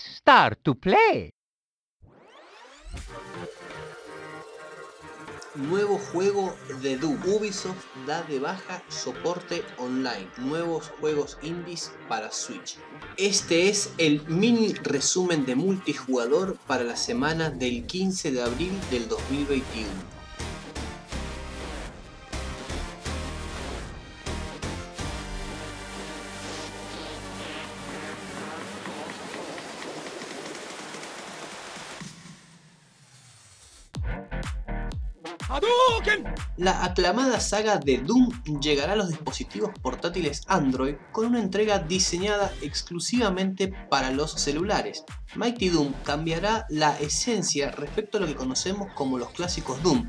Start to play. Nuevo juego de Doom. Ubisoft da de baja soporte online. Nuevos juegos indies para Switch. Este es el mini resumen de multijugador para la semana del 15 de abril del 2021. La aclamada saga de Doom llegará a los dispositivos portátiles Android con una entrega diseñada exclusivamente para los celulares. Mighty Doom cambiará la esencia respecto a lo que conocemos como los clásicos Doom,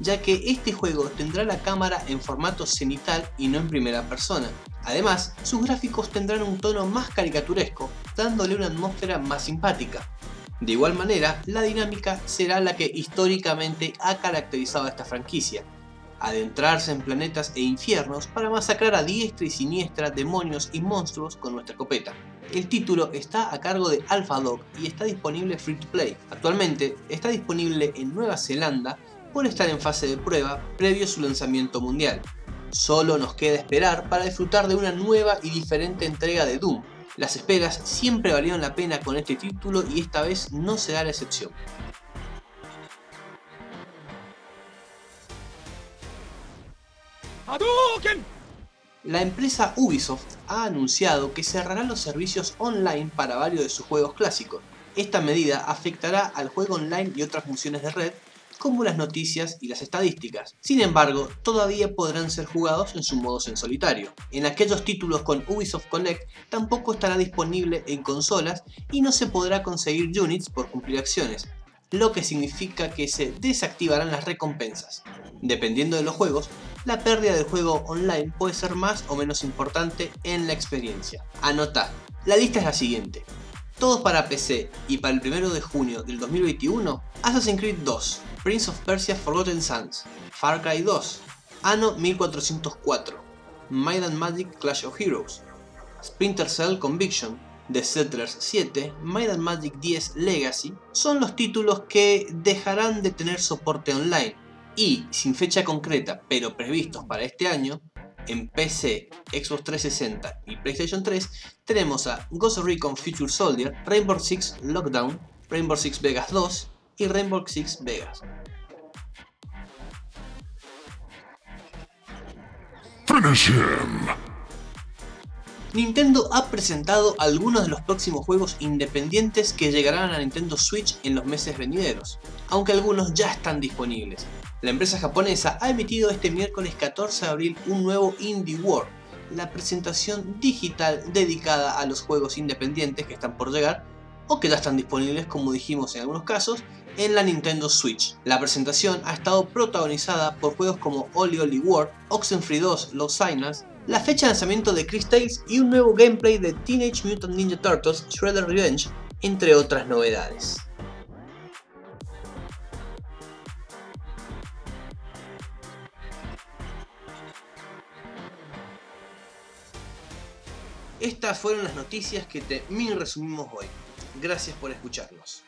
ya que este juego tendrá la cámara en formato cenital y no en primera persona. Además, sus gráficos tendrán un tono más caricaturesco, dándole una atmósfera más simpática. De igual manera, la dinámica será la que históricamente ha caracterizado a esta franquicia, adentrarse en planetas e infiernos para masacrar a diestra y siniestra demonios y monstruos con nuestra escopeta. El título está a cargo de AlphaDog y está disponible free to play. Actualmente está disponible en Nueva Zelanda por estar en fase de prueba previo a su lanzamiento mundial. Solo nos queda esperar para disfrutar de una nueva y diferente entrega de Doom, las esperas siempre valieron la pena con este título y esta vez no será la excepción. La empresa Ubisoft ha anunciado que cerrará los servicios online para varios de sus juegos clásicos. Esta medida afectará al juego online y otras funciones de red como las noticias y las estadísticas. Sin embargo, todavía podrán ser jugados en su modos en solitario. En aquellos títulos con Ubisoft Connect tampoco estará disponible en consolas y no se podrá conseguir units por cumplir acciones, lo que significa que se desactivarán las recompensas. Dependiendo de los juegos, la pérdida del juego online puede ser más o menos importante en la experiencia. Anota, la lista es la siguiente. Todos para PC y para el 1 de junio del 2021, Assassin's Creed 2, Prince of Persia Forgotten Sands, Far Cry 2, Anno 1404, Might Magic Clash of Heroes, Splinter Cell Conviction, The Settlers 7, Might and Magic 10 Legacy son los títulos que dejarán de tener soporte online y, sin fecha concreta pero previstos para este año, en PC, Xbox 360 y PlayStation 3 tenemos a Ghost Recon Future Soldier, Rainbow Six Lockdown, Rainbow Six Vegas 2, y Rainbow Six Vegas. Nintendo ha presentado algunos de los próximos juegos independientes que llegarán a Nintendo Switch en los meses venideros, aunque algunos ya están disponibles. La empresa japonesa ha emitido este miércoles 14 de abril un nuevo Indie World, la presentación digital dedicada a los juegos independientes que están por llegar o que ya están disponibles como dijimos en algunos casos en la Nintendo Switch. La presentación ha estado protagonizada por juegos como Oli Oli World, Oxenfree 2 Los Signals, la fecha de lanzamiento de Chris Tales y un nuevo gameplay de Teenage Mutant Ninja Turtles Shredder Revenge, entre otras novedades. Estas fueron las noticias que te mini resumimos hoy. Gracias por escucharnos.